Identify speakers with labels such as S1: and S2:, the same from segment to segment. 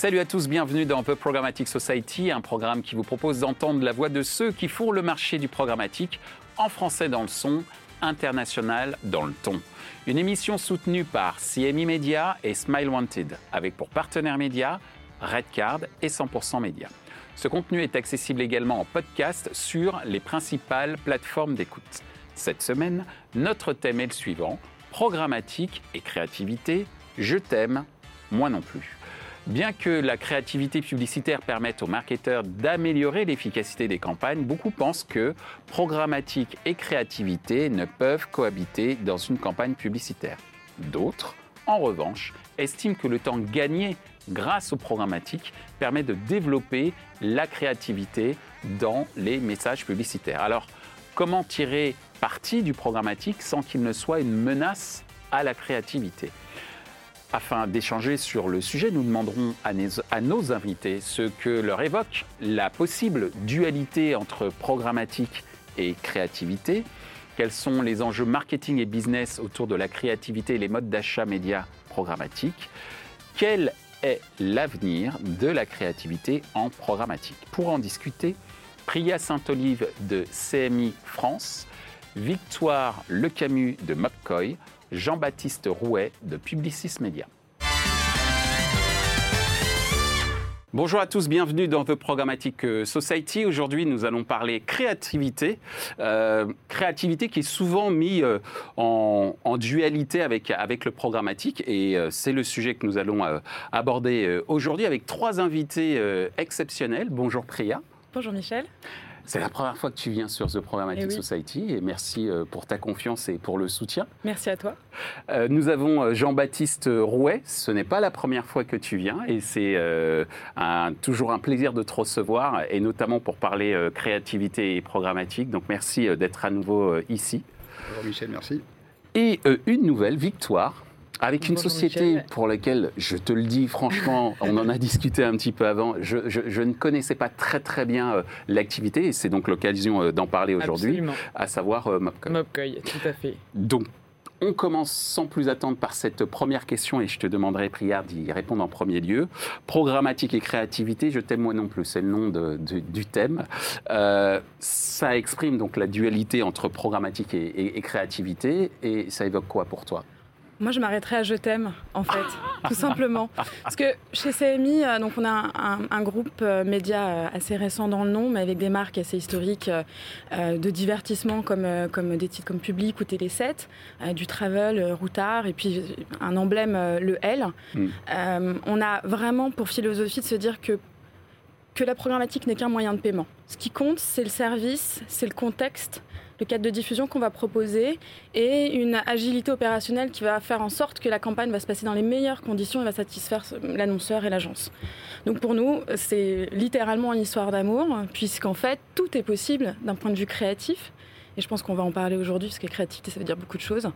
S1: Salut à tous, bienvenue dans The Programmatic Society, un programme qui vous propose d'entendre la voix de ceux qui font le marché du programmatique en français dans le son, international dans le ton. Une émission soutenue par CMI Media et Smile Wanted, avec pour partenaires médias Redcard et 100% Média. Ce contenu est accessible également en podcast sur les principales plateformes d'écoute. Cette semaine, notre thème est le suivant programmatique et créativité. Je t'aime, moi non plus. Bien que la créativité publicitaire permette aux marketeurs d'améliorer l'efficacité des campagnes, beaucoup pensent que programmatique et créativité ne peuvent cohabiter dans une campagne publicitaire. D'autres, en revanche, estiment que le temps gagné grâce au programmatique permet de développer la créativité dans les messages publicitaires. Alors, comment tirer parti du programmatique sans qu'il ne soit une menace à la créativité? Afin d'échanger sur le sujet, nous demanderons à nos, invités ce que leur évoque la possible dualité entre programmatique et créativité, quels sont les enjeux marketing et business autour de la créativité et les modes d'achat médias programmatiques, quel est l'avenir de la créativité en programmatique? Pour en discuter, Priya Saint-Olive de CMI France, Victoire Lecamus de McCoy, Jean-Baptiste Rouet de Publicis Media. Bonjour à tous, bienvenue dans The Programmatic Society. Aujourd'hui, nous allons parler créativité. Euh, créativité qui est souvent mise euh, en, dualité avec, avec le programmatique. Et euh, c'est le sujet que nous allons aborder aujourd'hui avec trois invités exceptionnels. Bonjour Priya.
S2: Bonjour Michel.
S1: C'est la première fois que tu viens sur The Programmatic eh Society et merci euh, pour ta confiance et pour le soutien.
S2: Merci à toi.
S1: Euh, nous avons euh, Jean-Baptiste Rouet. Ce n'est pas la première fois que tu viens et c'est toujours un plaisir de te recevoir et notamment pour parler créativité et programmatique. Donc merci d'être à nouveau ici.
S3: Bonjour Michel, merci.
S1: Et une nouvelle victoire avec une société pour laquelle, je te le dis franchement, on en a discuté un petit peu avant, je, ne connaissais pas très très bien euh, l'activité et c'est donc l'occasion euh, d'en parler aujourd'hui, à savoir euh, Mopcoy.
S2: Mopcoy, tout à fait.
S1: Donc, on commence sans plus attendre par cette première question et je te demanderai, Priard, d'y répondre en premier lieu. Programmatique et créativité, je t'aime moi non plus, c'est le nom du thème. ça exprime donc la dualité entre programmatique et créativité et ça évoque quoi pour toi?
S2: Moi, je m'arrêterai à Je t'aime, en fait, tout simplement. Parce que chez CMI, euh, donc on a un, groupe euh, média euh, assez récent dans le nom, mais avec des marques assez historiques de divertissement comme, comme des titres comme Public ou Télé 7, du travel, Routard, et puis un emblème, le L. Mm. on a vraiment pour philosophie de se dire que que la programmatique n'est qu'un moyen de paiement. Ce qui compte, c'est le service, c'est le contexte, le cadre de diffusion qu'on va proposer et une agilité opérationnelle qui va faire en sorte que la campagne va se passer dans les meilleures conditions et va satisfaire l'annonceur et l'agence. Donc pour nous, c'est littéralement une histoire d'amour, puisqu'en fait, tout est possible d'un point de vue créatif. Et je pense qu'on va en parler aujourd'hui, parce que créativité, ça veut dire beaucoup de choses,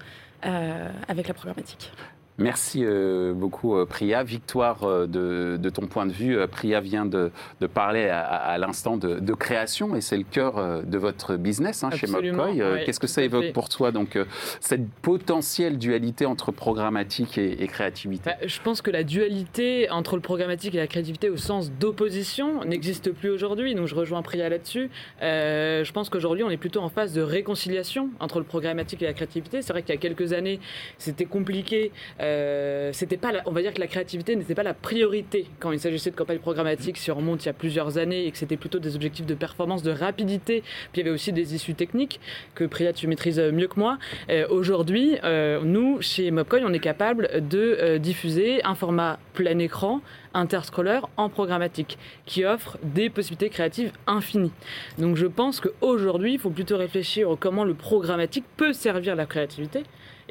S2: euh, avec la programmatique.
S1: Merci euh, beaucoup, euh, Priya. Victoire, euh, de, ton point de vue, Priya vient de, parler à, l'instant de, création et c'est le cœur de votre business hein, chez Mopcoy. Qu'est-ce que ça évoque pour toi, donc, cette potentielle dualité entre programmatique et, créativité?
S4: Bah, Je pense que la dualité entre le programmatique et la créativité au sens d'opposition n'existe plus aujourd'hui. Donc, je rejoins Priya là-dessus. je pense qu'aujourd'hui, on est plutôt en phase de réconciliation entre le programmatique et la créativité. C'est vrai qu'il y a quelques années, c'était compliqué. Euh, c'était pas, on va dire que la créativité n'était pas la priorité quand il s'agissait de campagne programmatique si on remonte il y a plusieurs années et que c'était plutôt des objectifs de performance, de rapidité. Puis il y avait aussi des issues techniques que Priya tu maîtrises mieux que moi. Euh, aujourd'hui, euh, nous chez Mobcoin, on est capable de diffuser un format plein écran interscroller en programmatique qui offre des possibilités créatives infinies. Donc je pense qu'aujourd'hui, il faut plutôt réfléchir au comment le programmatique peut servir la créativité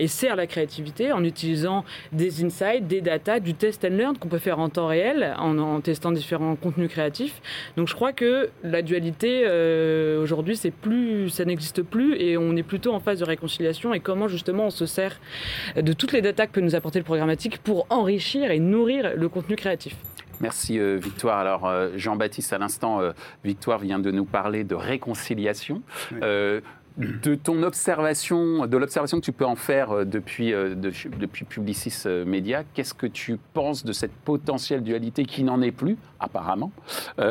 S4: et sert la créativité en utilisant des insights, des data, du test and learn qu'on peut faire en temps réel en, testant différents contenus créatifs. Donc je crois que la dualité euh, aujourd'hui, c'est plus, ça n'existe plus et on est plutôt en phase de réconciliation et comment justement on se sert de toutes les data que peut nous apporter le programmatique pour enrichir et nourrir le contenu créatif.
S1: Merci euh, Victoire. Alors euh, Jean-Baptiste, à l'instant, Victoire vient de nous parler de réconciliation de ton observation, de l'observation que tu peux en faire euh, depuis, euh, depuis Publicis euh, Media, qu'est-ce que tu penses de cette potentielle dualité qui n'en est plus, apparemment,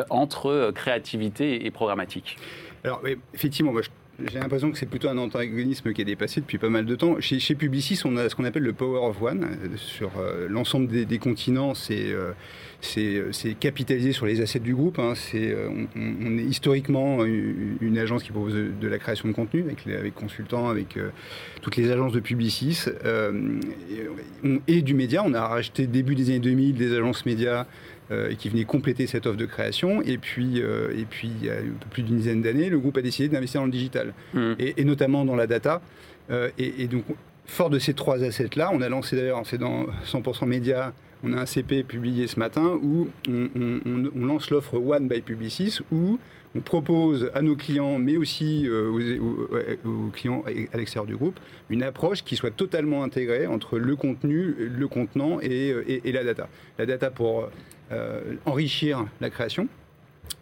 S1: entre créativité et programmatique?
S3: Alors, effectivement, moi, j'ai l'impression que c'est plutôt un antagonisme qui est dépassé depuis pas mal de temps. Chez, Publicis, on a ce qu'on appelle le Power of One. Sur l'ensemble des, continents, c'est c'est capitalisé sur les assets du groupe. Hein. C'est, euh, on, est historiquement une agence qui propose de, la création de contenu avec, avec consultants, avec euh, toutes les agences de Publicis et, du média. On a racheté début des années 2000 des agences médias qui venaient compléter cette offre de création. Et puis, et puis il y a un peu plus d'une dizaine d'années, le groupe a décidé d'investir dans le digital mmh. et, notamment dans la data. et, donc, fort de ces trois assets-là, on a lancé d'ailleurs, c'est dans 100% médias on a un CP publié ce matin où on, lance l'offre One by Publicis où on propose à nos clients, mais aussi euh, aux, clients à l'extérieur du groupe, une approche qui soit totalement intégrée entre le contenu, le contenant et, euh, la data. La data pour euh, enrichir la création,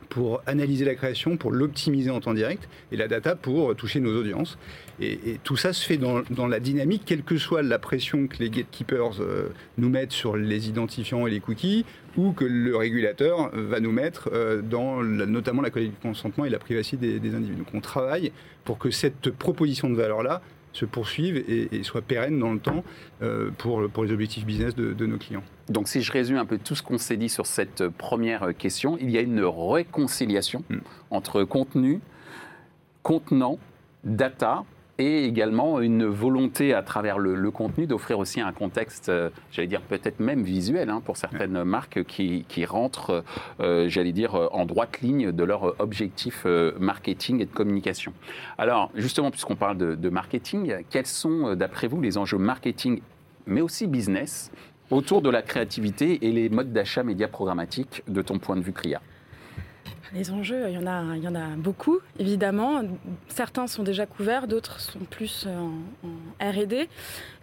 S3: pour analyser la création, pour l'optimiser en temps direct, et la data pour toucher nos audiences. Et, tout ça se fait dans, la dynamique, quelle que soit la pression que les gatekeepers euh, nous mettent sur les identifiants et les cookies, ou que le régulateur va nous mettre euh, dans notamment la qualité du consentement et la privacité des individus. Donc on travaille pour que cette proposition de valeur-là se poursuivent et, soient pérennes dans le temps euh, pour, pour les objectifs business de, nos clients.
S1: Donc si je résume un peu tout ce qu'on s'est dit sur cette première question, il y a une réconciliation hmm. entre contenu, contenant, data et également une volonté à travers le, contenu d'offrir aussi un contexte, euh, j'allais dire peut-être même visuel hein, pour certaines marques qui, qui rentrent, euh, j'allais dire, en droite ligne de leur objectif euh, marketing et de communication. Alors justement, puisqu'on parle de, de marketing, quels sont d'après vous les enjeux marketing, mais aussi business, autour de la créativité et les modes d'achat médias programmatiques de ton point de vue, Priya
S2: les enjeux, il y, en a, il y en a beaucoup, évidemment. Certains sont déjà couverts, d'autres sont plus en, RD.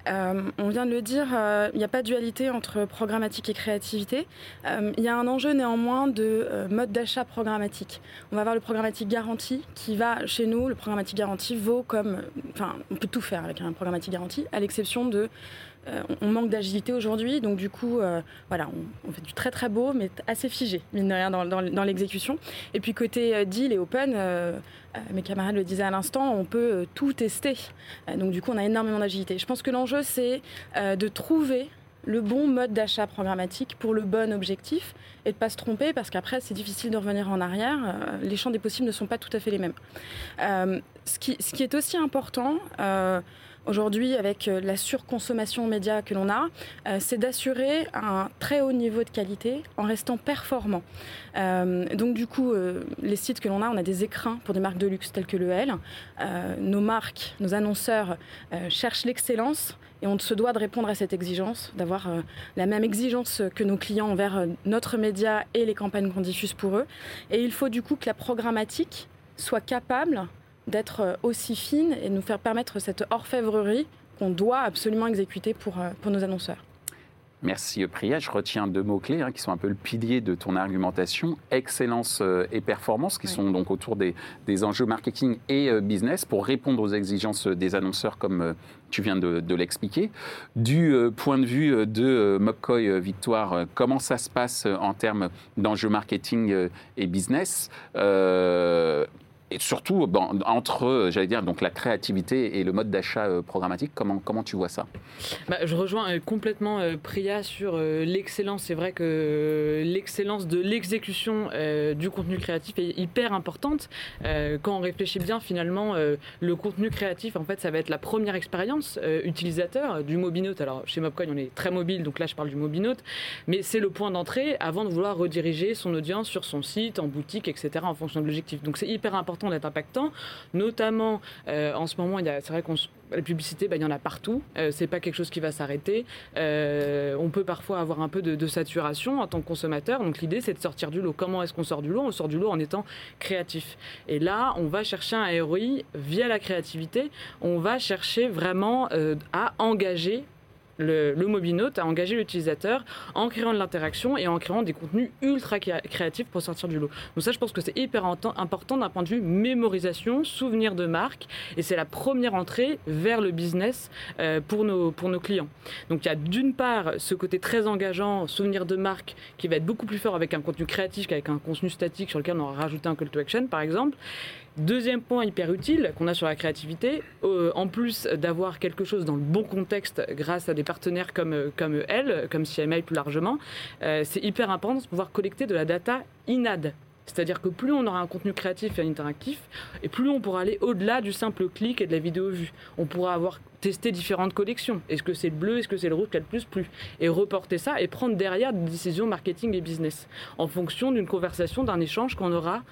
S2: Euh, on vient de le dire, euh, il n'y a pas de dualité entre programmatique et créativité. Euh, il y a un enjeu néanmoins de mode d'achat programmatique. On va avoir le programmatique garanti qui va, chez nous, le programmatique garanti vaut comme... Enfin, on peut tout faire avec un programmatique garanti, à l'exception de on manque d'agilité aujourd'hui, donc du coup, voilà, on, fait du très très beau, mais assez figé, mine de rien, dans, l'exécution. Et puis côté deal et open, mes camarades le disaient à l'instant, on peut tout tester. donc du coup, on a énormément d'agilité. Je pense que l'enjeu, c'est de trouver le bon mode d'achat programmatique pour le bon objectif et de ne pas se tromper parce qu'après c'est difficile de revenir en arrière. les champs des possibles ne sont pas tout à fait les mêmes. ce, qui, ce, qui, est aussi important, aujourd'hui avec euh, la surconsommation média que l'on a, euh, c'est d'assurer un très haut niveau de qualité en restant performant. Euh, donc du coup, les sites que l'on a, on a des écrins pour des marques de luxe telles que le L. nos marques, nos annonceurs cherchent l'excellence et on se doit de répondre à cette exigence, d'avoir la même exigence que nos clients envers notre média et les campagnes qu'on diffuse pour eux. Et il faut du coup que la programmatique soit capable d'être euh, aussi fine et de nous faire permettre cette orfèvrerie qu'on doit absolument exécuter pour, euh, pour nos annonceurs.
S1: Merci Priya. Je retiens deux mots-clés hein, qui sont un peu le pilier de ton argumentation, excellence euh, et performance, qui sont donc autour des, des, enjeux marketing et business pour répondre aux exigences des annonceurs comme tu viens de, de l'expliquer. Du point de vue de Mopcoy Victoire, comment ça se passe en termes d'enjeux marketing et business et surtout entre, j'allais dire, donc la créativité et le mode d'achat euh, programmatique, comment, comment tu vois ça?
S4: Bah, Je rejoins euh, complètement euh, Priya sur l'excellence. C'est vrai que l'excellence de l'exécution du contenu créatif est hyper importante. quand on réfléchit bien, finalement, le contenu créatif, en fait, ça va être la première expérience utilisateur du Mobinote. Alors, chez Mobcoin, on est très mobile, donc là, je parle du Mobinote, mais c'est le point d'entrée avant de vouloir rediriger son audience sur son site, en boutique, etc., en fonction de l'objectif. Donc, c'est hyper important d'être impactant. Notamment, euh, en ce moment, c'est vrai qu'on la publicité, bah, il y en a partout. Euh, c'est pas quelque chose qui va s'arrêter. Euh, on peut parfois avoir un peu de, saturation en tant que consommateur. Donc l'idée, c'est de sortir du lot. Comment est-ce qu'on sort du lot? On sort du lot en étant créatif. Et là, on va chercher un ROI via la créativité. On va chercher vraiment à engager le, le mobinote à engager l'utilisateur en créant de l'interaction et en créant des contenus ultra créatifs pour sortir du lot. Donc ça, je pense que c'est hyper important d'un point de vue mémorisation, souvenir de marque, et c'est la première entrée vers le business euh, pour, nos, pour nos clients. Donc il y a d'une part ce côté très engageant, souvenir de marque, qui va être beaucoup plus fort avec un contenu créatif qu'avec un contenu statique sur lequel on aura rajouté un call to action, par exemple. Deuxième point hyper utile qu'on a sur la créativité, euh, en plus d'avoir quelque chose dans le bon contexte grâce à des partenaires comme, comme elle, comme CMA plus largement, euh, c'est hyper important de pouvoir collecter de la data INAD. C'est-à-dire que plus on aura un contenu créatif et interactif, et plus on pourra aller au-delà du simple clic et de la vidéo vue. On pourra avoir testé différentes collections. Est-ce que c'est le bleu, est-ce que c'est le rouge qui a le plus plu Et reporter ça et prendre derrière des décisions marketing et business en fonction d'une conversation, d'un échange qu'on aura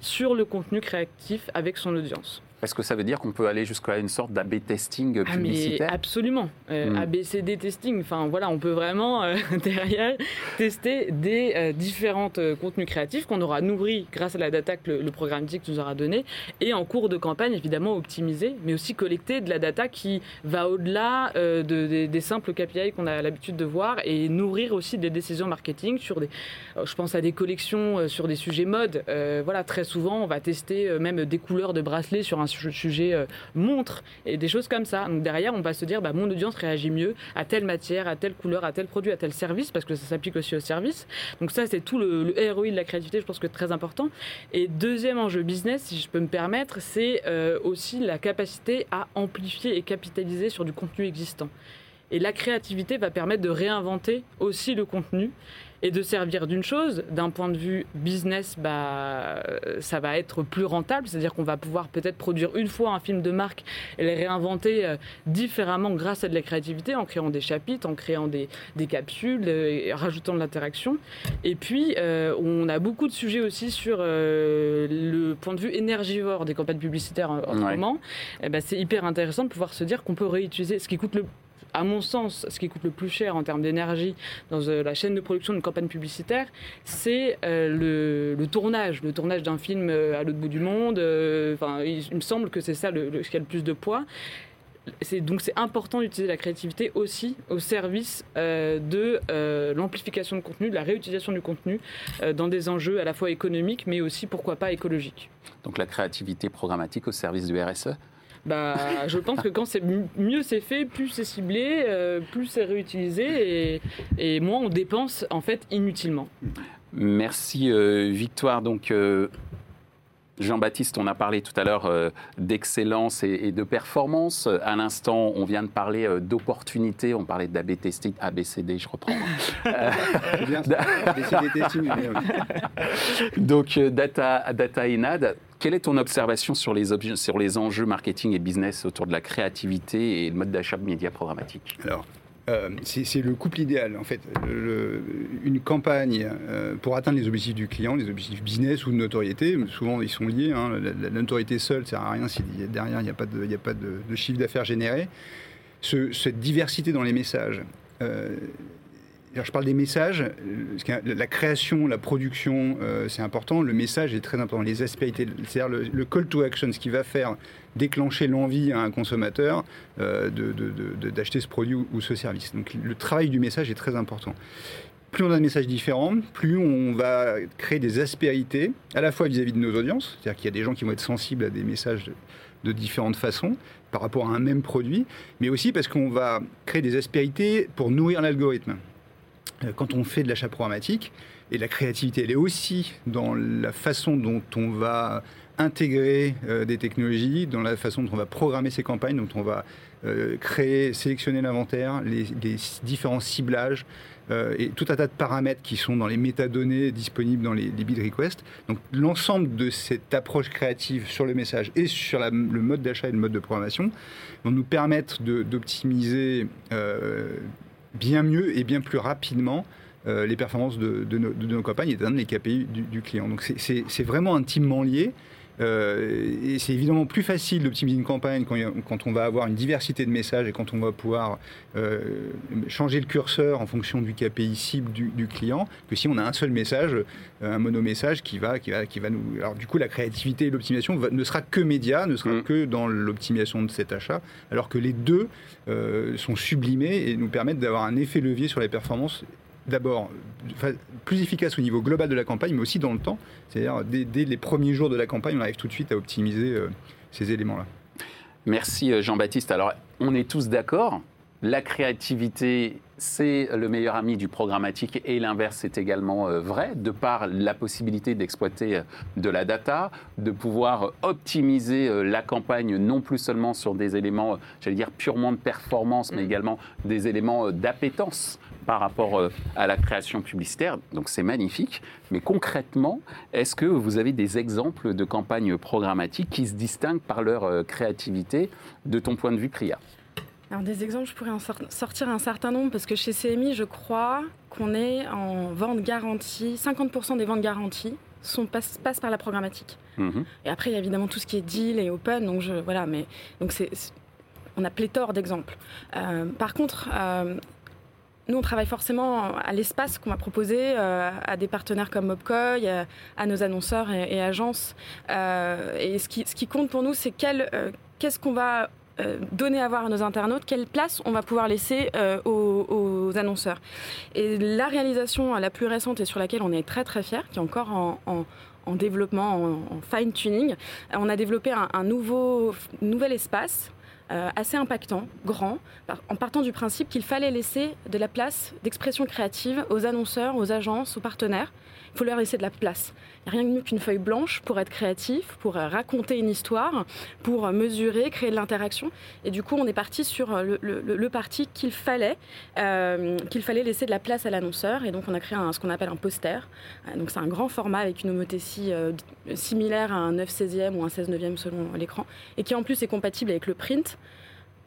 S4: sur le contenu créatif avec son audience.
S1: Est-ce que ça veut dire qu'on peut aller jusqu'à une sorte d'AB testing
S4: ah,
S1: publicitaire
S4: mais Absolument. Euh, hmm. ABCD testing, enfin voilà, on peut vraiment euh, derrière tester des euh, différents euh, contenus créatifs qu'on aura nourris grâce à la data que le, programme TIC nous aura donné et en cours de campagne évidemment optimiser, mais aussi collecter de la data qui va au-delà de, des simples KPI qu'on a l'habitude de voir et nourrir aussi des décisions marketing sur des, je pense à des collections sur des sujets mode. voilà, très souvent on va tester même des couleurs de bracelets sur un sujet euh, montre et des choses comme ça. Donc derrière, on va se dire, bah, mon audience réagit mieux à telle matière, à telle couleur, à tel produit, à tel service, parce que ça s'applique aussi au service. Donc ça, c'est tout le, ROI de la créativité, je pense que très important. Et deuxième enjeu business, si je peux me permettre, c'est euh, aussi la capacité à amplifier et capitaliser sur du contenu existant. Et la créativité va permettre de réinventer aussi le contenu et de servir d'une chose. D'un point de vue business, bah, ça va être plus rentable, c'est-à-dire qu'on va pouvoir peut-être produire une fois un film de marque et les réinventer euh, différemment grâce à de la créativité, en créant des chapitres, en créant des, des capsules, euh, et rajoutant de l'interaction. Et puis, euh, on a beaucoup de sujets aussi sur le point de vue énergivore des campagnes publicitaires en, ce moment. Ben, c'est hyper intéressant de pouvoir se dire qu'on peut réutiliser ce qui coûte le à mon sens, ce qui coûte le plus cher en termes d'énergie dans euh, la chaîne de production d'une campagne publicitaire, c'est euh, le, tournage, le tournage d'un film euh, à l'autre bout du monde. Enfin, il, me semble que c'est ça le, ce qui a le plus de poids. donc c'est important d'utiliser la créativité aussi au service de l'amplification de contenu, de la réutilisation du contenu dans des enjeux à la fois économiques mais aussi pourquoi pas écologiques.
S1: Donc la créativité programmatique au service du RSE
S4: bah, je pense que quand c'est mieux c'est fait, plus c'est ciblé, euh, plus c'est réutilisé et, moins on dépense en fait inutilement.
S1: Merci euh, Victoire. Donc euh, Jean-Baptiste, on a parlé tout à l'heure d'excellence et, de performance. À l'instant, on vient de parler d'opportunité. On parlait d'AB testing, ABCD, je reprends. bien, ABCD Donc, data, data INAD. Quelle est ton observation sur les, sur les enjeux marketing et business autour de la créativité et le mode d'achat de médias programmatiques?
S3: Alors, euh, c'est le couple idéal, en fait. une campagne euh, pour atteindre les objectifs du client, les objectifs business ou de notoriété, souvent ils sont liés. Hein. la, notoriété seule ne sert à rien si derrière il n'y a pas de, chiffre d'affaires généré. cette diversité dans les messages, euh, je parle des messages. La création, la production, euh, c'est important. Le message est très important. Les aspérités, c'est-à-dire le, call to action, ce qui va faire déclencher l'envie à un consommateur euh, d'acheter ce produit ou, ce service. Donc le travail du message est très important. Plus on a de messages différents, plus on va créer des aspérités, à la fois vis-à-vis de nos audiences, c'est-à-dire qu'il y a des gens qui vont être sensibles à des messages de différentes façons par rapport à un même produit, mais aussi parce qu'on va créer des aspérités pour nourrir l'algorithme. Euh, quand on fait de l'achat programmatique, et la créativité, elle est aussi dans la façon dont on va intégrer euh, des technologies, dans la façon dont on va programmer ses campagnes, dont on va euh, créer, sélectionner l'inventaire, les, différents ciblages et tout un tas de paramètres qui sont dans les métadonnées disponibles dans les, bid requests. Donc l'ensemble de cette approche créative sur le message et sur le mode d'achat et le mode de programmation vont nous permettre d'optimiser bien mieux et bien plus rapidement euh, les performances de, nos, campagnes et d'atteindre les KPI du, client. Donc c'est vraiment intimement lié. Euh, et c'est évidemment plus facile d'optimiser une campagne quand, quand, on va avoir une diversité de messages et quand on va pouvoir euh, changer le curseur en fonction du KPI cible du, client que si on a un seul message, un monomessage qui va, qui va, qui va nous. Alors du coup, la créativité et l'optimisation ne sera que média, ne sera mm. que dans l'optimisation de cet achat, alors que les deux sont sublimés et nous permettent d'avoir un effet levier sur les performances d'abord plus efficace au niveau global de la campagne, mais aussi dans le temps. C'est-à-dire, dès, les premiers jours de la campagne, on arrive tout de suite à optimiser euh, ces éléments-là.
S1: Merci euh, Jean-Baptiste. Alors, on est tous d'accord, la créativité, c'est le meilleur ami du programmatique et l'inverse est également euh, vrai, de par la possibilité d'exploiter de la data, de pouvoir optimiser la campagne non plus seulement sur des éléments, j'allais dire purement de performance, mais mm. également des éléments d'appétence par rapport à la création publicitaire. Donc c'est magnifique. Mais concrètement, est-ce que vous avez des exemples de campagnes programmatiques qui se distinguent par leur créativité de ton point de vue, Priya?
S2: Alors des exemples, je pourrais en sortir un certain nombre parce que chez CMI, je crois qu'on est en vente garantie, 50% des ventes garanties sont, passent, par la programmatique. Mhm. Et après, il y a évidemment tout ce qui est deal et open, donc je, voilà, mais donc c'est, on a pléthore d'exemples. Euh, par contre, euh, nous, on travaille forcément à l'espace qu'on va proposer euh, à des partenaires comme Mobcoy, à, nos annonceurs et, agences. et ce qui, compte pour nous, c'est qu'est-ce qu'on va euh, donner à voir à nos internautes, quelle place on va pouvoir laisser euh, aux, annonceurs. Et la réalisation la plus récente et sur laquelle on est très très fier, qui est encore en, développement, en, fine-tuning, on a développé un, nouveau, nouvel espace euh, assez impactant, grand, en partant du principe qu'il fallait laisser de la place d'expression créative aux annonceurs, aux agences, aux partenaires. Il faut leur laisser de la place. Il n'y a rien de mieux qu'une feuille blanche pour être créatif, pour euh, raconter une histoire, pour euh, mesurer, créer de l'interaction. Et du coup, on est parti sur euh, le, parti qu'il fallait, qu'il fallait laisser de la place à l'annonceur. Et donc, on a créé ce qu'on appelle un poster. donc, c'est un grand format avec une homothétie similaire à un 9 16e ou un 16 9e selon l'écran, et qui en plus est compatible avec le print,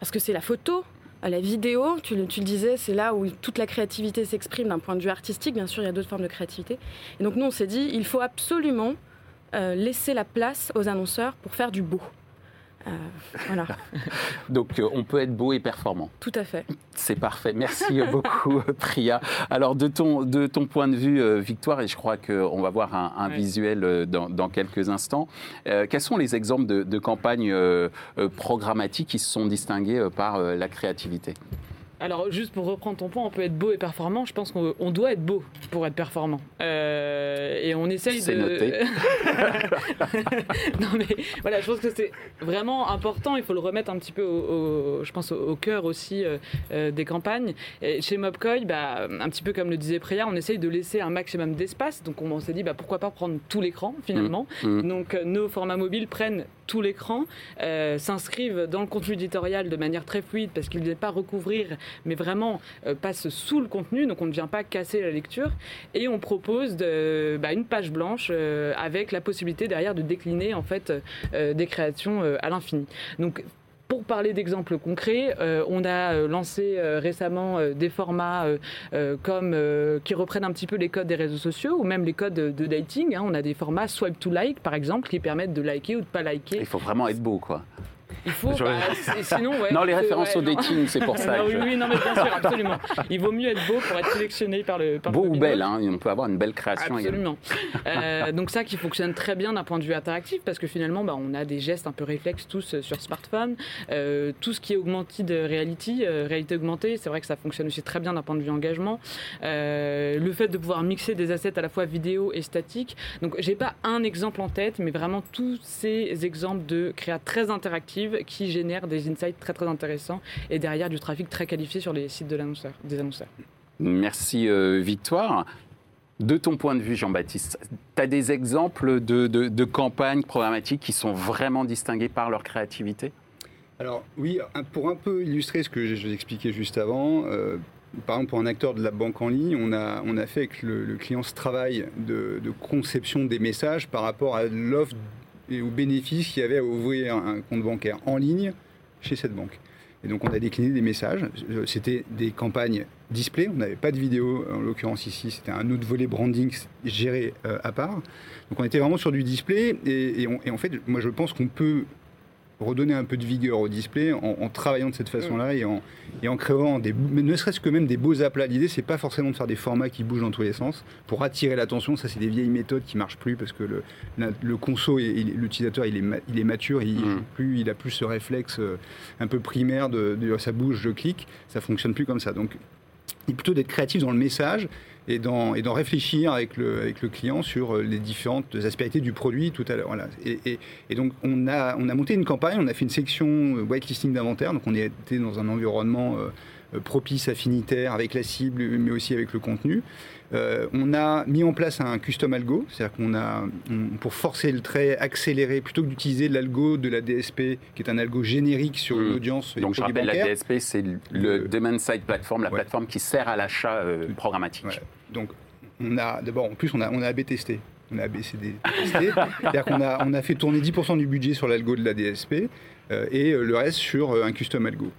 S2: parce que c'est la photo la vidéo, tu, le disais, c'est là où toute la créativité s'exprime d'un point de vue artistique. Bien sûr, il y a d'autres formes de créativité. Et donc, nous, on s'est dit, il faut absolument euh, laisser la place aux annonceurs pour faire du beau.
S1: Euh, voilà. Donc euh, on peut être beau et performant.
S2: Tout à fait.
S1: C'est parfait. Merci beaucoup Priya. Alors de ton, de ton point de vue, euh, Victoire, et je crois qu'on va voir un, visuel dans, quelques instants, quels sont les exemples de, de campagnes programmatiques qui se sont distinguées par la créativité?
S4: Alors, juste pour reprendre ton point, on peut être beau et performant. Je pense qu'on doit être beau pour être performant. Euh, et on essaye
S1: de. Noté.
S4: non, mais voilà, je pense que c'est vraiment important. Il faut le remettre un petit peu, au, je pense, au, cœur aussi euh, euh, des campagnes. Et chez Mobcoy, bah, un petit peu comme le disait Priya, on essaye de laisser un maximum d'espace. Donc, on, s'est dit, bah, pourquoi pas prendre tout l'écran finalement. Mmh. Mmh. Donc, nos formats mobiles prennent tout l'écran, s'inscrivent dans le contenu éditorial de manière très fluide parce qu'ils ne viennent pas recouvrir mais vraiment euh, passe sous le contenu, donc on ne vient pas casser la lecture. Et on propose bah, une page blanche euh, avec la possibilité derrière de décliner en fait euh, des créations à l'infini. Donc pour parler d'exemples concrets, on a lancé récemment des formats comme qui reprennent un petit peu les codes des réseaux sociaux ou même les codes de, dating. Hein. On a des formats swipe to like par exemple qui permettent de liker ou de pas liker.
S1: Il faut vraiment être beau quoi.
S4: Il faut. Bah, sinon, ouais,
S1: non, les références au dating, c'est pour ça.
S4: oui, oui, non, mais bien sûr, absolument. Il vaut mieux être beau pour être sélectionné par le. Par
S1: beau ou belle, hein, on peut avoir une belle création
S4: absolument. Euh, donc ça qui fonctionne très bien d'un point de vue interactif parce que finalement, bah, on a des gestes un peu réflexes tous euh, sur smartphone. Euh, tout ce qui est augmented reality, réalité augmentée, c'est vrai que ça fonctionne aussi très bien d'un point de vue engagement. le fait de pouvoir mixer des assets à la fois vidéo et statique. Donc j'ai pas un exemple en tête, mais vraiment tous ces exemples de créa très qui génèrent des insights très très intéressants et derrière du trafic très qualifié sur les sites de l'annonceur, des annonceurs.
S1: Merci euh, Victoire. De ton point de vue, Jean-Baptiste, tu as des exemples de, campagnes programmatiques qui sont vraiment distinguées par leur créativité?
S3: Alors oui, pour un peu illustrer ce que j'ai expliqué juste avant, euh, par exemple pour un acteur de la banque en ligne, on a, on a fait avec le, client ce travail de, de, conception des messages par rapport à l'offre et aux bénéfices qu'il y avait à ouvrir un compte bancaire en ligne chez cette banque. Et donc on a décliné des messages. C'était des campagnes display, on n'avait pas de vidéo, en l'occurrence ici, c'était un autre volet branding géré à part. Donc on était vraiment sur du display, et, et en fait, moi je pense qu'on peut redonner un peu de vigueur au display en, travaillant de cette façon-là et en, et en créant des, ne serait-ce que même des beaux aplats. L'idée, c'est pas forcément de faire des formats qui bougent dans tous les sens pour attirer l'attention. Ça, c'est des vieilles méthodes qui marchent plus parce que le, le conso et, l'utilisateur, il est, il est mature, il, mmh. plus, il a plus ce réflexe euh, un peu primaire de, de ça bouge, je clique. Ça fonctionne plus comme ça. Donc, est plutôt d'être créatif dans le message et d'en réfléchir avec le, avec le client sur euh, les différentes aspérités du produit tout à l'heure. Voilà. Et, et, donc, on a, on a monté une campagne, on a fait une section euh, whitelisting d'inventaire, donc on était dans un environnement euh, propice, affinitaire, avec la cible, mais aussi avec le contenu. Euh, on a mis en place un custom algo, c'est-à-dire qu'on a, pour forcer le trait, accélérer, plutôt que d'utiliser l'algo de la DSP, qui est un algo générique sur mmh. l'audience.
S1: Donc je rappelle, la DSP, c'est le, Demand Side Platform, la plateforme qui sert à l'achat euh, programmatique.
S3: Donc on a, d'abord, en plus, on a, on a AB testé. On a ABCD testé. c'est-à-dire qu'on a, on a fait tourner 10% du budget sur l'algo de la DSP et le reste sur un custom algo.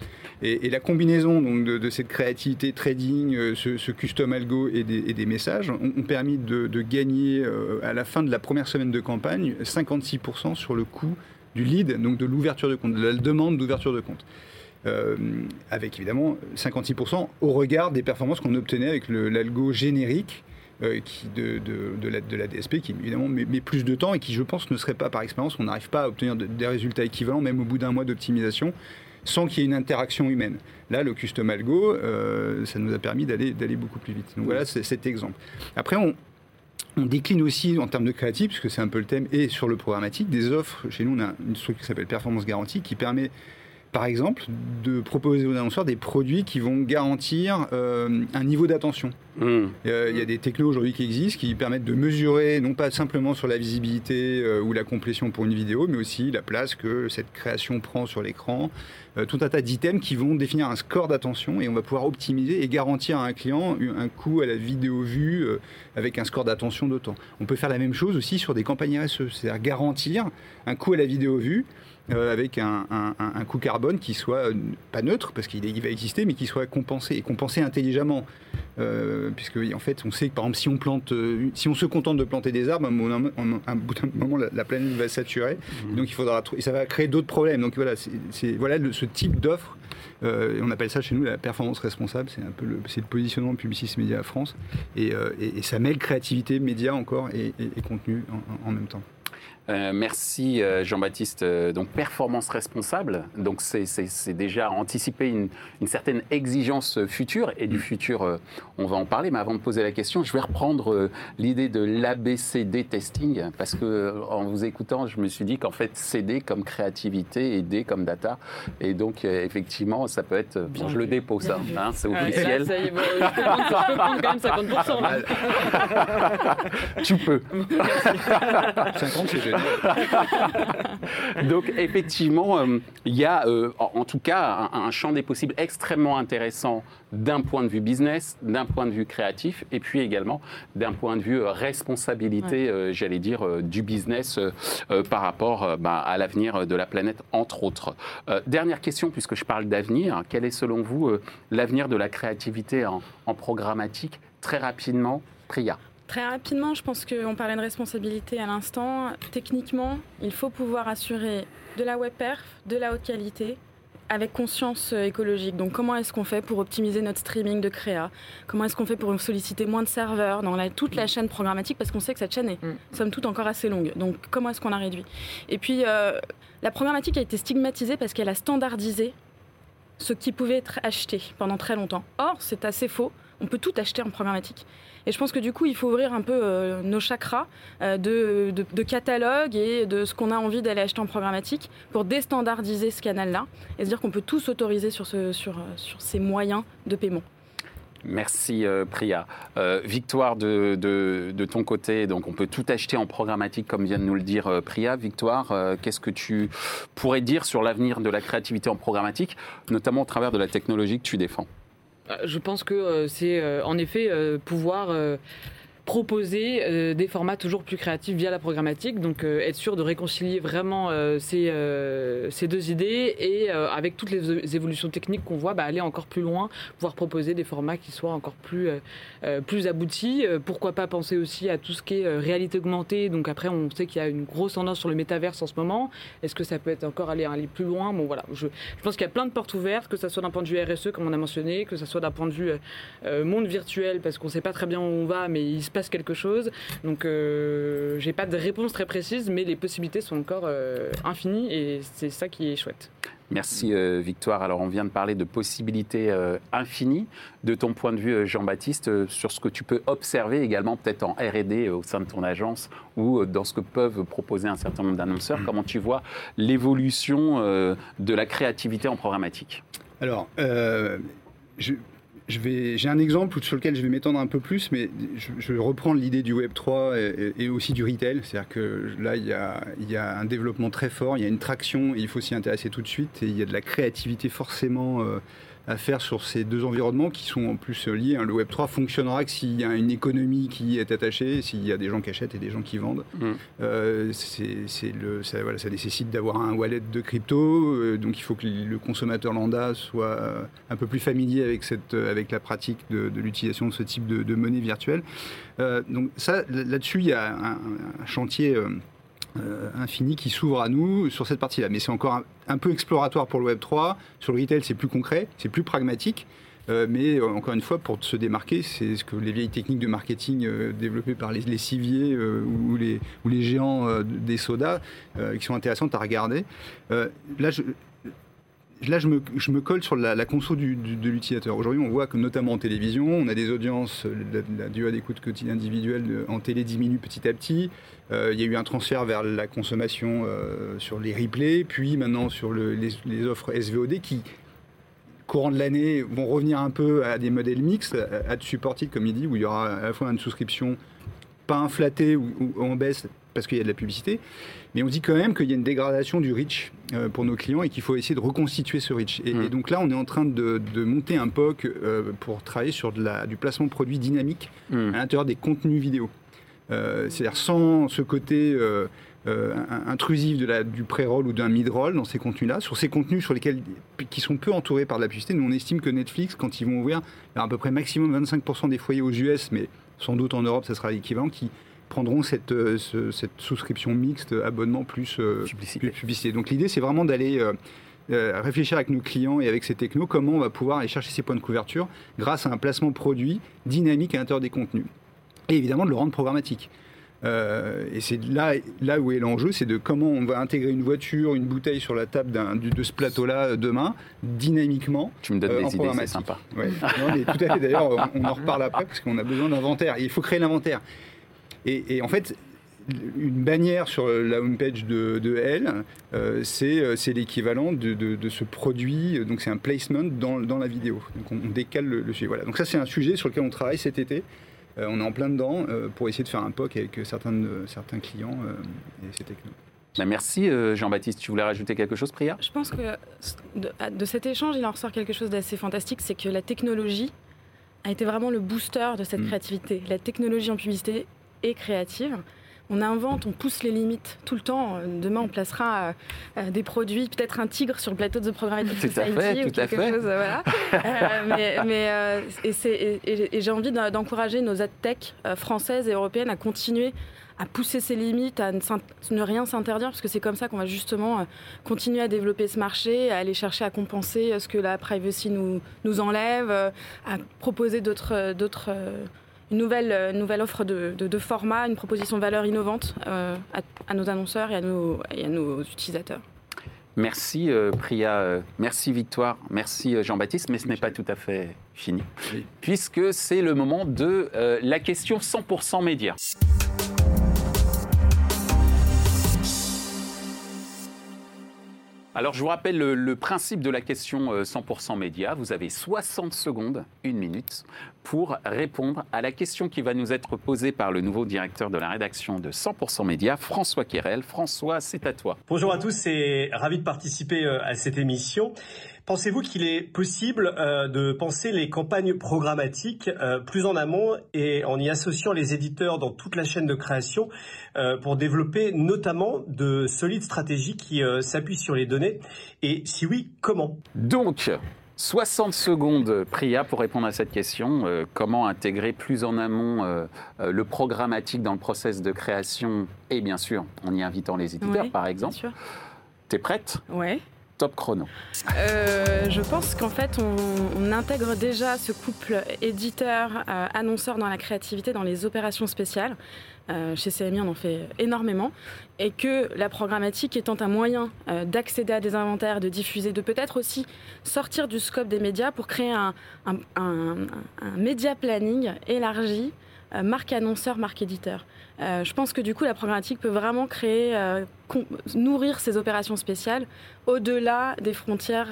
S3: Et, la combinaison donc, de, cette créativité trading, euh, ce, custom algo et des, messages ont, permis de, gagner euh, à la fin de la première semaine de campagne 56% sur le coût du lead, donc de l'ouverture de compte, de la demande d'ouverture de compte. Euh, avec évidemment 56% au regard des performances qu'on obtenait avec l'algo générique qui de, de, la, de, la, DSP, qui évidemment met, plus de temps et qui, je pense, ne serait pas par expérience, on n'arrive pas à obtenir des résultats équivalents, même au bout d'un mois d'optimisation, sans qu'il y ait une interaction humaine. Là, le custom algo, euh, ça nous a permis d'aller beaucoup plus vite. Donc voilà, cet exemple. Après, on, on décline aussi en termes de créatif, puisque c'est un peu le thème, et sur le programmatique, des offres. Chez nous, on a une structure qui s'appelle Performance Garantie, qui permet par exemple, de proposer aux annonceurs des produits qui vont garantir euh, un niveau d'attention. Hmm. Euh, il y a des technos aujourd'hui qui existent qui permettent de mesurer, non pas simplement sur la visibilité euh, ou la complétion pour une vidéo, mais aussi la place que cette création prend sur l'écran. tout un tas d'items qui vont définir un score d'attention et on va pouvoir optimiser et garantir à un client un coût à la vidéo vue avec un score d'attention d'autant. On peut faire la même chose aussi sur des campagnes RSE, c'est-à-dire garantir un coût à la vidéo vue euh, avec un, coût carbone qui soit euh, pas neutre, parce qu'il va exister, mais qui soit compensé, et compensé intelligemment. Euh, puisque en fait, on sait que par exemple, si on, plante, si on se contente de planter des arbres, à un, bout d'un moment, la, planète va saturer, mmh. donc il faudra, et ça va créer d'autres problèmes. Donc voilà, c'est voilà ce type d'offre. on appelle ça chez nous la performance responsable. C'est un peu le, le positionnement de Publicis Média à France, et, ça mêle créativité, média encore et, contenu en même temps.
S1: Euh, merci euh, Jean-Baptiste. Euh, donc performance responsable, donc c'est déjà anticiper une, une, certaine exigence future et du futur, on va en parler. Mais avant de poser la question, je vais reprendre l'idée de l'ABCD testing parce que en vous écoutant, je me suis dit qu'en fait CD comme créativité et D comme data, et donc effectivement ça peut être. Bon, je le dépose, ça, hein, c'est officiel. ça y est, bon, je peux prendre quand même 50%. tu peux. 50 c'est Donc effectivement, euh, il y a euh, en, tout cas un, champ des possibles extrêmement intéressant d'un point de vue business, d'un point de vue créatif, et puis également d'un point de vue euh, responsabilité, j'allais dire, du business par rapport bah, à l'avenir de la planète, entre autres. dernière question, puisque je parle d'avenir, quel est selon vous l'avenir de la créativité en, en programmatique? Très rapidement, Priya.
S2: Très rapidement, je pense qu'on parlait de responsabilité à l'instant. Techniquement, il faut pouvoir assurer de la web perf, de la haute qualité, avec conscience euh, écologique. Donc comment est-ce qu'on fait pour optimiser notre streaming de créa? Comment est-ce qu'on fait pour solliciter moins de serveurs dans toute la chaîne programmatique? Parce qu'on sait que cette chaîne est, mm. somme toute, encore assez longue. Donc comment est-ce qu'on a réduit? Et puis, euh, la programmatique a été stigmatisée parce qu'elle a standardisé ce qui pouvait être acheté pendant très longtemps. Or, c'est assez faux. On peut tout acheter en programmatique. Et je pense que du coup, il faut ouvrir un peu euh, nos chakras euh, de, de, catalogue et de ce qu'on a envie d'aller acheter en programmatique pour déstandardiser ce canal-là et se dire qu'on peut tout s'autoriser sur, euh, ces moyens de paiement.
S1: Merci Priya. Victoire de, ton côté, donc on peut tout acheter en programmatique comme vient de nous le dire Priya. Victoire, qu'est-ce que tu pourrais dire sur l'avenir de la créativité en programmatique, notamment au travers de la technologie que tu défends?
S4: Je pense que euh, c'est euh, en effet pouvoir proposer des formats toujours plus créatifs via la programmatique. Donc être sûr de réconcilier vraiment ces, ces deux idées et avec toutes les évolutions techniques qu'on voit, bah, aller encore plus loin, pouvoir proposer des formats qui soient encore plus, plus aboutis. pourquoi pas penser aussi à tout ce qui est réalité augmentée. Donc après, on sait qu'il y a une grosse tendance sur le métaverse en ce moment. Est-ce que ça peut être encore aller, aller plus loin? Bon voilà, je, je pense qu'il y a plein de portes ouvertes, que ce soit d'un point de vue RSE, comme on a mentionné, que ce soit d'un point de vue euh, monde virtuel, parce qu'on ne sait pas très bien où on va, mais il se passe quelque chose. Donc euh, j'ai pas de réponse très précise, mais les possibilités sont encore euh, infinies et c'est ça qui est chouette.
S1: Merci euh, Victoire. Alors on vient de parler de possibilités euh, infinies. De ton point de vue, euh, Jean-Baptiste, sur ce que tu peux observer également peut-être en R&D au sein de ton agence ou dans ce que peuvent proposer un certain nombre d'annonceurs, comment tu vois l'évolution de la créativité en programmatique?
S3: Alors, je, j'ai un exemple sur lequel je vais m'étendre un peu plus, mais je, reprends l'idée du Web 3 et, aussi du retail. C'est-à-dire que là, il y, a, il y, a, un développement très fort, il y a une traction, et il faut s'y intéresser tout de suite, et il y a de la créativité forcément euh, à faire sur ces deux environnements qui sont en plus liés. Hein. Le Web3 fonctionnera que s'il y a une économie qui est attachée, s'il y a des gens qui achètent et des gens qui vendent. Mm. Euh, c'est le, ça, voilà, ça nécessite d'avoir un wallet de crypto, euh, donc il faut que le consommateur lambda soit euh, un peu plus familier avec, cette, avec la pratique de, l'utilisation de ce type de, monnaie virtuelle. donc ça, là-dessus, il y a un, un chantier euh, infini qui s'ouvre à nous sur cette partie-là. Mais c'est encore un, peu exploratoire pour le Web 3. Sur le retail, c'est plus concret, c'est plus pragmatique. Euh, mais euh, encore une fois, pour se démarquer, c'est ce que les vieilles techniques de marketing développées par les, les civiers ou, les, ou les géants des sodas qui sont intéressantes à regarder. là, je, là, je me, colle sur la, la de l'utilisateur. Aujourd'hui, on voit que notamment en télévision, on a des audiences, la, la durée d'écoute quotidienne individuelle en télé diminue petit à petit. Euh, il y a eu un transfert vers la consommation euh, sur les replays, puis maintenant sur le, les, offres SVOD qui, courant de l'année, vont revenir un peu à des modèles mixtes, à, de supported, comme il dit, où il y aura à la fois une souscription pas inflatée ou en baisse parce qu'il y a de la publicité. Mais on dit quand même qu'il y a une dégradation du reach euh, pour nos clients et qu'il faut essayer de reconstituer ce reach. Et, mmh. donc là, on est en train de, monter un POC euh, pour travailler sur de la, du placement de produits dynamique mmh. à l'intérieur des contenus vidéo. Euh, c'est-à-dire sans ce côté intrusif de la, du pré-roll ou d'un mid-roll dans ces contenus-là, sur ces contenus sur lesquels, qui sont peu entourés par de la publicité. Nous, on estime que Netflix, quand ils vont ouvrir, a à peu près maximum 25% des foyers aux US, mais sans doute en Europe, ça sera l'équivalent, qui prendront cette, euh, cette souscription mixte, abonnement plus, euh, publicité. Donc l'idée, c'est vraiment d'aller euh, réfléchir avec nos clients et avec ces technos comment on va pouvoir aller chercher ces points de couverture grâce à un placement produit dynamique à l'intérieur des contenus. Et évidemment de le rendre programmatique. et c'est là, là où est l'enjeu, c'est de comment on va intégrer une voiture, une bouteille sur la table de ce plateau-là demain, dynamiquement.
S1: Tu me donnes des idées, c'est sympa.
S3: Ouais. non, mais tout à fait. D'ailleurs, on, on en reparle après parce qu'on a besoin d'inventaire. Il faut créer l'inventaire. Et, en fait, une bannière sur la homepage de, de L, euh, euh, c'est l'équivalent de, ce produit, donc c'est un placement dans, la vidéo. Donc on, décale le, sujet. Voilà. Donc ça c'est un sujet sur lequel on travaille cet été. Euh, on est en plein dedans pour essayer de faire un POC avec certains, certains clients et ces technos.
S1: Bah, merci Jean-Baptiste. Tu voulais rajouter quelque chose, Priya?
S2: Je pense que de, de, cet échange, il en ressort quelque chose d'assez fantastique, c'est que la technologie a été vraiment le booster de cette mm. créativité. La technologie en publicité et créative. On invente, on pousse les limites tout le temps. Demain, on placera euh, des produits, peut-être un tigre sur le plateau de Programmatic Society ou quelque chose. Voilà. Euh, mais, euh, et, j'ai envie d'encourager nos tech françaises et européennes à continuer à pousser ses limites, à ne, rien s'interdire, parce que c'est comme ça qu'on va justement continuer à développer ce marché, à aller chercher à compenser ce que la privacy nous, nous enlève, à proposer d'autres une nouvelle, euh, nouvelle offre de, de, format, une proposition de valeur innovante euh, à, nos annonceurs et à nos, et à nos utilisateurs.
S1: Merci euh, Priya, merci Victoire, merci Jean-Baptiste, mais ce n'est pas tout à fait fini, puisque c'est le moment de la question 100% média. Alors, je vous rappelle le, principe de la question 100% euh, média. Vous avez 60 secondes, une minute, pour répondre à la question qui va nous être posée par le nouveau directeur de la rédaction de 100% média, François Quérel. François, c'est à toi.
S5: Bonjour à tous et ravi de participer euh, à cette émission. Pensez-vous qu'il est possible euh, de penser les campagnes programmatiques euh, plus en amont et en y associant les éditeurs dans toute la chaîne de création euh, pour développer notamment de solides stratégies qui s'appuient sur les données? Et si oui, comment?
S1: Donc, 60 secondes, Priya, pour répondre à cette question. comment intégrer plus en amont le programmatique dans le process de création? Et bien sûr en y invitant les éditeurs, par exemple. T'es prête?
S2: Ouais
S1: top chrono
S2: euh, Je pense qu'en fait, on, intègre déjà ce couple éditeur-annonceur dans la créativité, dans les opérations spéciales. Euh, chez CMI, on en fait énormément. Et que la programmatique étant un moyen euh, d'accéder à des inventaires, de diffuser, de peut-être aussi sortir du scope des médias pour créer un, média planning élargi euh, marque annonceur, marque éditeur. Euh, je pense que du coup, la programmatique peut vraiment créer, euh, nourrir ces opérations spéciales au-delà des frontières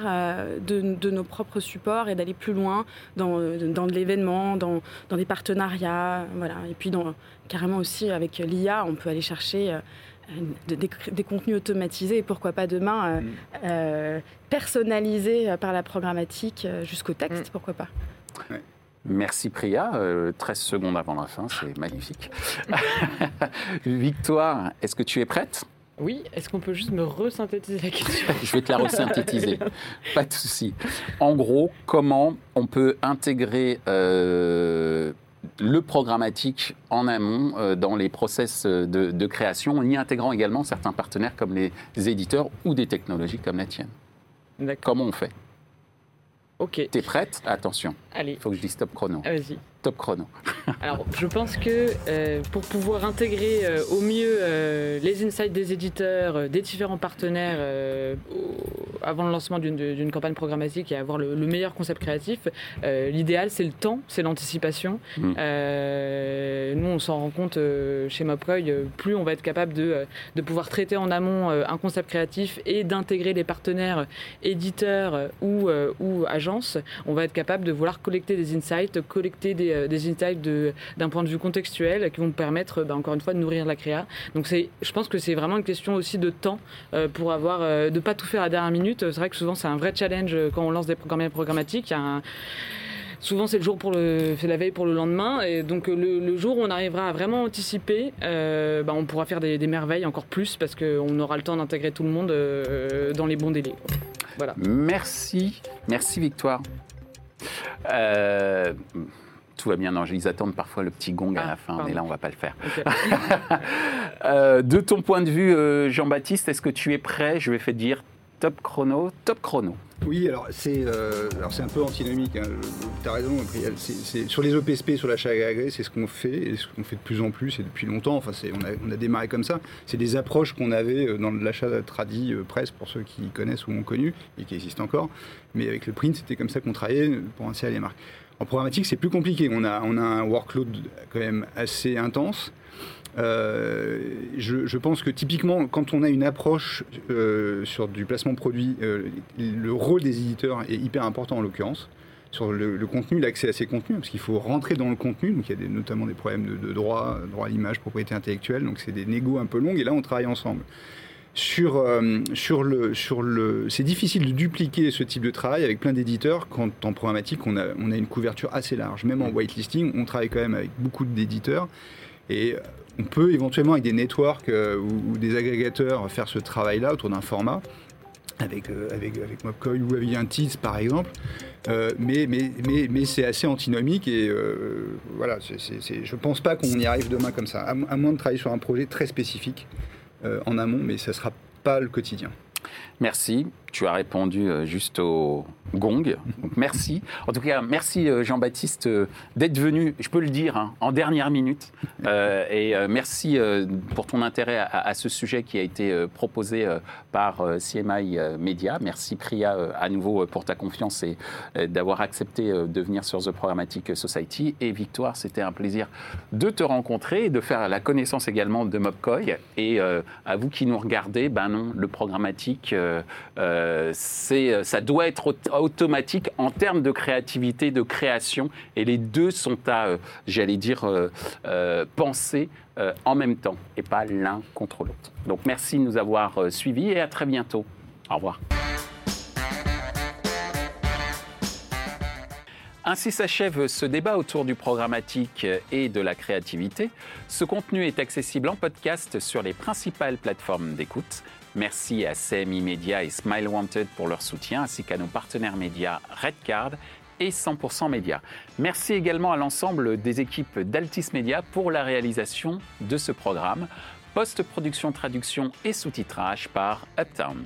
S2: de, nos propres supports et d'aller plus loin dans, dans l'événement, dans, dans, des partenariats. Voilà. Et puis, dans, carrément aussi, avec l'IA, on peut aller chercher. des, contenus automatisés et pourquoi pas demain mm. personnalisés par la programmatique jusqu'au texte, mm. pourquoi pas.
S1: Merci Priya, 13 euh, secondes avant la fin, c'est magnifique. Victoire, est-ce que tu es prête?
S4: Oui, est-ce qu'on peut juste me resynthétiser la question?
S1: Je vais te la resynthétiser, pas de souci. En gros, comment on peut intégrer euh, le programmatique en amont euh, dans les process de, création, en y intégrant également certains partenaires comme les éditeurs ou des technologies comme la tienne? Comment on fait?
S4: Ok.
S1: T'es prête? Attention.
S4: Allez.
S1: Il faut que je dise top chrono.
S4: Vas-y
S1: top chrono.
S4: Alors, je pense que euh, pour pouvoir intégrer euh, au mieux euh, les insights des éditeurs, des différents partenaires avant le lancement d'une campagne programmatique et avoir le, meilleur concept créatif, l'idéal c'est le temps, c'est l'anticipation. Mm. nous, on s'en rend compte chez Mopcoy, plus on va être capable de, de pouvoir traiter en amont un concept créatif et d'intégrer les partenaires éditeurs ou, ou agences, on va être capable de vouloir collecter des insights, collecter des euh, des insights d'un point de vue contextuel qui vont permettre, bah, encore une fois, de nourrir la créa. Donc je pense que c'est vraiment une question aussi de temps euh, pour avoir, euh, de pas tout faire à la dernière minute. C'est vrai que souvent c'est un vrai challenge quand on lance des programmes programmatiques. souvent c'est le jour pour le, la veille pour le lendemain, et donc le, jour où on arrivera à vraiment anticiper, bah, on pourra faire des, merveilles encore plus parce qu'on aura le temps d'intégrer tout le monde dans les bons délais. Voilà.
S1: Merci, merci Victoire tout va bien. Non, ils attendent parfois le petit gong à ah, la fin, mais là, on va pas le faire. Euh, de ton point de vue, euh, Jean-Baptiste, est-ce que tu es prêt Je vais faire dire top chrono, top chrono?
S3: Oui, alors c'est euh, c'est un peu antinomique. Hein. Tu as raison. sur les OPSP, sur l'achat agréé, c'est ce qu'on fait et ce qu'on fait de plus en plus et depuis longtemps. Enfin, on a, on, a, démarré comme ça. C'est des approches qu'on avait dans l'achat tradi presse pour ceux qui connaissent ou ont connu et qui existent encore. Mais avec le print, c'était comme ça qu'on travaillait pour insérer les marques. En programmatique, c'est plus compliqué. On a, on a un workload quand même assez intense. Euh, je, pense que typiquement, quand on a une approche euh, sur du placement produit, euh, le rôle des éditeurs est hyper important en l'occurrence. Sur le, contenu, l'accès à ces contenus, parce qu'il faut rentrer dans le contenu. Donc il y a notamment des problèmes de, droit, droit à l'image, propriété intellectuelle. Donc c'est des négos un peu longs. Et là, on travaille ensemble sur, euh, sur le, sur le, c'est difficile de dupliquer ce type de travail avec plein d'éditeurs quand en programmatique on a, on a une couverture assez large. Même en whitelisting, on travaille quand même avec beaucoup d'éditeurs et on peut éventuellement avec des networks euh, ou, des agrégateurs faire ce travail-là autour d'un format avec, euh, avec, avec Mobcoin ou avec un par exemple. mais mais, mais, mais c'est assez antinomique et voilà, je ne pense pas qu'on y arrive demain comme ça, à, à, moins de travailler sur un projet très spécifique. Euh, en amont, mais ça ne sera pas le quotidien.
S1: Merci tu as répondu euh, juste au gong. merci. En tout cas, merci euh, Jean-Baptiste euh, d'être venu, je peux le dire, hein, en dernière minute. et merci pour ton intérêt à, ce sujet qui a été proposé par CMI Media. Merci Priya à nouveau pour ta confiance et d'avoir accepté de venir sur The Programmatic Society. Et Victoire, c'était un plaisir de te rencontrer et de faire la connaissance également de Mobcoy. Et à vous qui nous regardez, ben non, le programmatique. Euh, ça doit être automatique en termes de créativité, de création, et les deux sont à, euh, j'allais dire, penser en même temps et pas l'un contre l'autre. Donc merci de nous avoir suivis et à très bientôt. Au revoir. Ainsi s'achève ce débat autour du programmatique et de la créativité. Ce contenu est accessible en podcast sur les principales plateformes d'écoute. Merci à CMI Media et Smile Wanted pour leur soutien, ainsi qu'à nos partenaires médias Redcard et 100% Média. Merci également à l'ensemble des équipes d'Altis Media pour la réalisation de ce programme. Post-production, traduction et sous-titrage par Uptown.